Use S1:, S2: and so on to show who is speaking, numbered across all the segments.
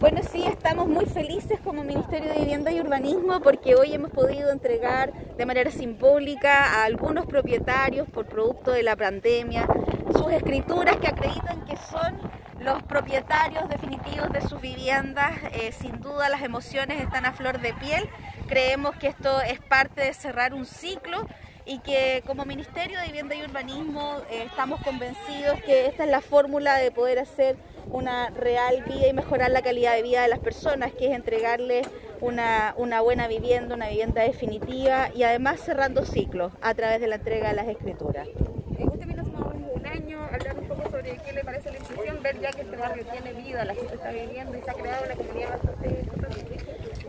S1: Bueno, sí, estamos muy felices como Ministerio de Vivienda y Urbanismo porque hoy hemos podido entregar de manera simbólica a algunos propietarios por producto de la pandemia sus escrituras que acreditan que son los propietarios definitivos de sus viviendas. Eh, sin duda las emociones están a flor de piel. Creemos que esto es parte de cerrar un ciclo y que como Ministerio de Vivienda y Urbanismo eh, estamos convencidos que esta es la fórmula de poder hacer una real vida y mejorar la calidad de vida de las personas, que es entregarles una, una buena vivienda, una vivienda definitiva y además cerrando ciclos a través de la entrega de las escrituras.
S2: Eh, o menos un año un poco sobre qué le parece la institución, ver ya que este barrio tiene vida, la gente está viviendo y se ha creado una comunidad bastante importante.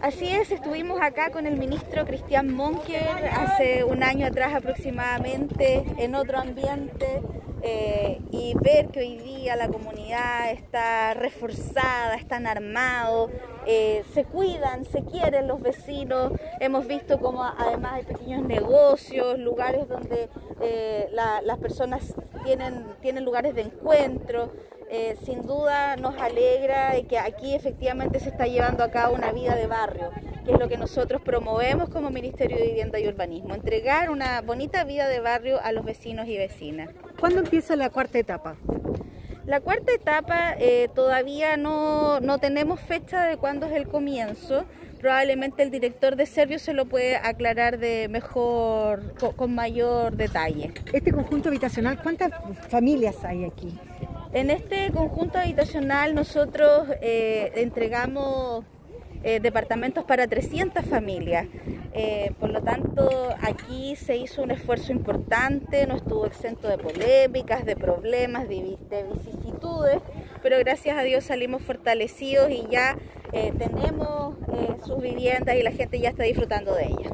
S1: Así es, estuvimos acá con el ministro Cristian Monker hace un año atrás aproximadamente en otro ambiente eh, y ver que hoy día la comunidad está reforzada, están armados, eh, se cuidan, se quieren los vecinos. Hemos visto como además hay pequeños negocios, lugares donde eh, la- las personas tienen, tienen lugares de encuentro. Eh, sin duda nos alegra de que aquí efectivamente se está llevando a cabo una vida de barrio, que es lo que nosotros promovemos como Ministerio de Vivienda y Urbanismo, entregar una bonita vida de barrio a los vecinos y vecinas.
S3: ¿Cuándo empieza la cuarta etapa?
S1: La cuarta etapa eh, todavía no, no tenemos fecha de cuándo es el comienzo. Probablemente el director de Servio se lo puede aclarar de mejor, co- con, mayor detalle.
S3: Este conjunto habitacional, ¿cuántas familias hay aquí?
S1: En este conjunto habitacional nosotros eh, entregamos eh, departamentos para 300 familias. Eh, por lo tanto, aquí se hizo un esfuerzo importante, no estuvo exento de polémicas, de problemas, de, vi- de vicisitudes, pero gracias a Dios salimos fortalecidos y ya tenemos sus viviendas y la gente ya está disfrutando de ellas.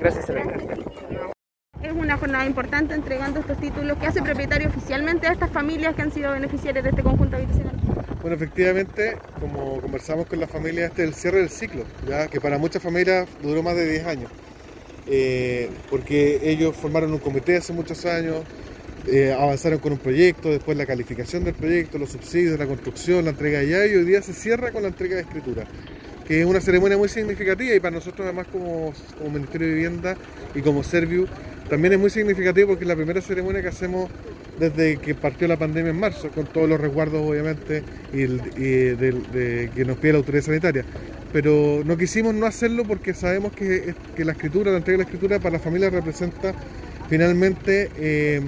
S4: Gracias, Elena.
S2: Es una jornada importante entregando estos títulos que hace propietario oficialmente a estas familias que han sido beneficiarias de este conjunto habitacional.
S5: Bueno, efectivamente, como conversamos con la familia, este es el cierre del ciclo, ya que para muchas familias duró más de 10 años, Eh, porque ellos formaron un comité hace muchos años, eh, avanzaron con un proyecto, después la calificación del proyecto, los subsidios, la construcción, la entrega de llave, y hoy día se cierra con la entrega de escritura, que es una ceremonia muy significativa y para nosotros además como, como Ministerio de Vivienda y como Serviu también es muy significativo porque es la primera ceremonia que hacemos desde que partió la pandemia en marzo, con todos los resguardos obviamente y, que nos pide la autoridad sanitaria. Pero no quisimos no hacerlo porque sabemos que, que la escritura, la entrega de la escritura para la familia representa finalmente eh,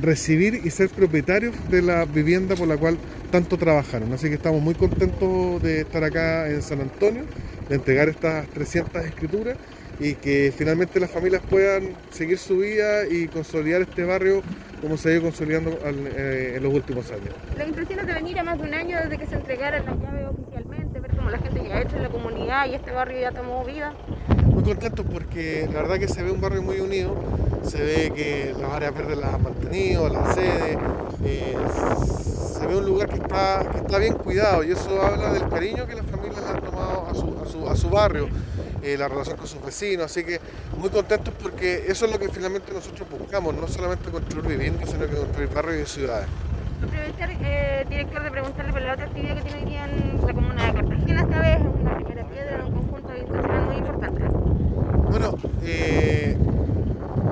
S5: recibir y ser propietarios de la vivienda por la cual tanto trabajaron. Así que estamos muy contentos de estar acá en San Antonio, de entregar estas 300 escrituras y que finalmente las familias puedan seguir su vida y consolidar este barrio como se ha ido consolidando al- eh, en los últimos años.
S2: La impresión es de venir a más de un año desde que se entregaran las llaves oficialmente, ver cómo la gente ya ha hecho en la comunidad y este barrio ya tomó vida.
S5: Muy contentos porque la verdad que se ve un barrio muy unido, se ve que las áreas verdes las han mantenido, las sedes, eh, se ve un lugar que está, que está bien cuidado y eso habla del cariño que las familias han tomado a su, a su- a su barrio, eh, la relación con sus vecinos, así que muy contentos porque eso es lo que finalmente nosotros buscamos, no solamente construir viviendas, sino que construir barrios y ciudades.
S2: Aprovechar, eh, director, de preguntarle por la otra actividad que tiene hoy día en la comuna de Cartagena esta vez, es una primera piedra de un conjunto habitacional muy importante.
S5: Bueno, eh,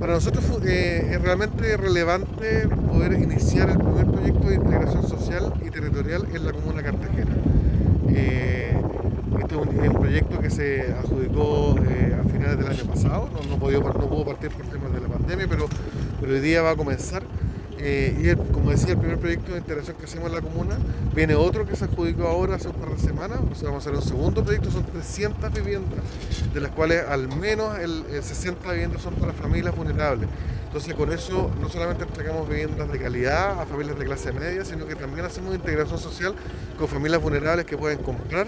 S5: para nosotros eh, es realmente relevante poder iniciar el primer proyecto de integración social y territorial en la comuna de Cartagena. Eh, este es un, proyecto que se adjudicó eh, a finales del año pasado, no, no, podía- no pudo partir por temas de la pandemia, pero, pero hoy día va a comenzar. Eh, y el- como decía, el primer proyecto de integración que hacemos en la comuna, viene otro que se adjudicó ahora hace un par de semanas, vamos a hacer un segundo proyecto, son 300 viviendas, de las cuales al menos el, el 60 viviendas son para familias vulnerables. Entonces con eso no solamente entregamos viviendas de calidad a familias de clase media, sino que también hacemos integración social con familias vulnerables que pueden comprar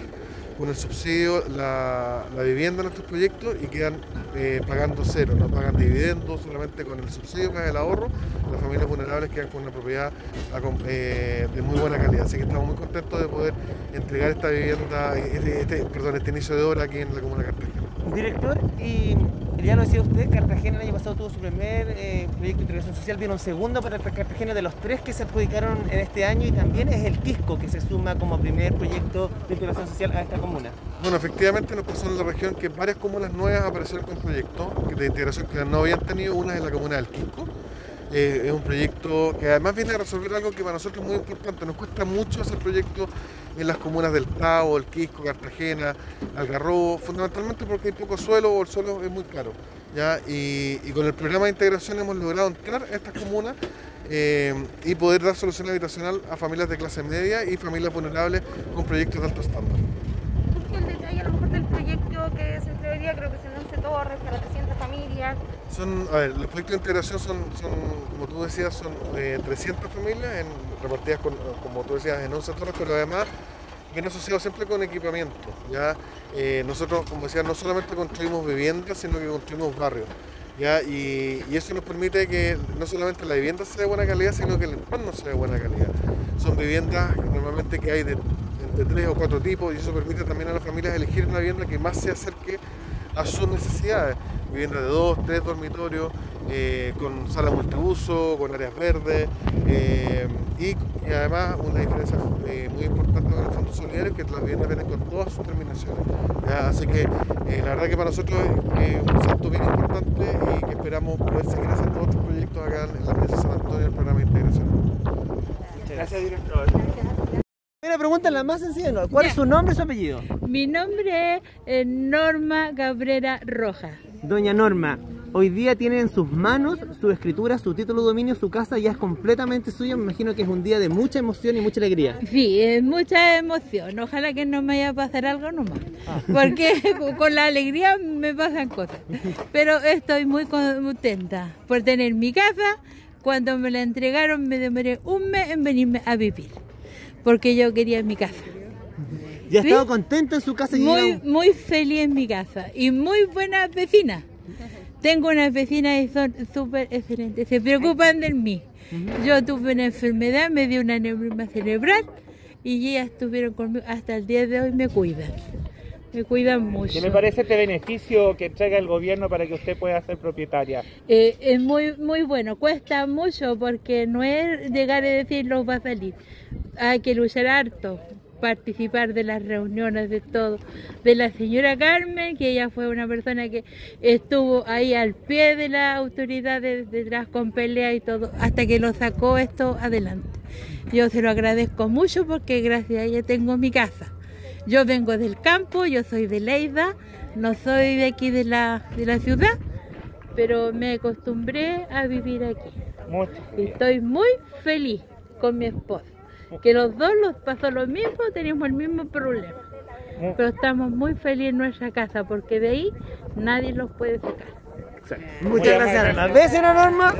S5: con el subsidio la, vivienda en nuestros proyectos y quedan eh, pagando cero, no pagan dividendos, solamente con el subsidio que es el ahorro, las familias vulnerables quedan con una propiedad eh, de muy buena calidad. Así que estamos muy contentos de poder entregar esta vivienda, este, este- perdón, este inicio de obra aquí en la comuna Cartagena.
S4: Director, y ya lo decía usted, Cartagena el año pasado tuvo su primer eh, proyecto de integración social, viene un segundo para Cartagena de los tres que se adjudicaron en este año y también es el Quisco que se suma como primer proyecto de integración social a esta comuna.
S5: Bueno, efectivamente nos pasó en la región que varias comunas nuevas aparecieron con proyectos de integración que no habían tenido, una en la comuna del Quisco, eh, es un proyecto que además viene a resolver algo que para nosotros es muy importante. Nos cuesta mucho hacer proyectos en las comunas del Tao, el Quisco, Cartagena, Algarrobo, fundamentalmente porque hay poco suelo o el suelo es muy caro. ¿ya? Y, con el programa de integración hemos logrado entrar a estas comunas eh, y poder dar solución habitacional a familias de clase media y familias vulnerables con proyectos de alto estándar.
S2: ¿Por qué el detalle a lo mejor del proyecto que se entregaría? Creo que 11 torres para 300 familias.
S5: Son, a ver, los proyectos de integración son, como tú decías, son 300 eh, familias en, repartidas, como tú decías, en 11 torres, pero además viene asociado siempre con equipamiento. ¿ya? Eh, nosotros, como decía, no solamente construimos viviendas, sino que construimos barrios. ¿ya? Y, eso nos permite que no solamente la vivienda sea de buena calidad, sino que el entorno sea de buena calidad. Son viviendas normalmente que hay de tres o cuatro tipos y eso permite también a las familias elegir una vivienda que más se acerque a sus necesidades vivienda de dos, tres dormitorios, eh, con sala multiuso, con áreas verdes eh, y, además una diferencia eh, muy importante con el Fondo Solidario que las viviendas vienen con todas sus terminaciones. Así que la verdad que para nosotros es un salto bien importante y que esperamos poder seguir haciendo otros proyectos acá en la Mesa San Antonio el programa de integración.
S4: Gracias, director. La pregunta la más sencilla, ¿cuál es su nombre y su apellido?
S6: Mi nombre es Norma Cabrera Rojas.
S4: Doña Norma, hoy día tiene en sus manos su escritura, su título de dominio, su casa ya es completamente suya. Me imagino que es un día de mucha emoción y mucha alegría.
S6: Sí, es mucha emoción. Ojalá que no me vaya a pasar algo nomás. Ah. Porque con la alegría me pasan cosas. Pero estoy muy contenta por tener mi casa. Cuando me la entregaron me demoré un mes en venirme a vivir. Porque yo quería mi casa.
S4: ¿Y ha estado contenta en su casa?
S6: Muy, muy feliz en mi casa y muy buenas vecinas. Tengo unas vecinas y son súper excelentes, se preocupan de mí. Yo tuve una enfermedad, me dio una neurisma cerebral y ellas estuvieron conmigo hasta el día de hoy, me cuidan. Me cuidan mucho.
S4: ¿Qué me parece este beneficio que entrega el gobierno para que usted pueda ser propietaria?
S6: Eh, es muy, muy bueno, cuesta mucho porque no es llegar y decir lo va a salir. Hay que luchar harto, participar de las reuniones, de todo. De la señora Carmen, que ella fue una persona que estuvo ahí al pie de las autoridades detrás con pelea y todo, hasta que lo sacó esto adelante. Yo se lo agradezco mucho porque gracias a ella tengo mi casa. Yo vengo del campo, yo soy de Leida, no soy de aquí de la, de la ciudad, pero me acostumbré a vivir aquí. estoy muy feliz con mi esposo que los dos los pasó lo mismo, tenemos el mismo problema. Pero estamos muy felices en nuestra casa porque de ahí nadie los puede sacar.
S4: Muchas gracias. ¿Ves, Norma?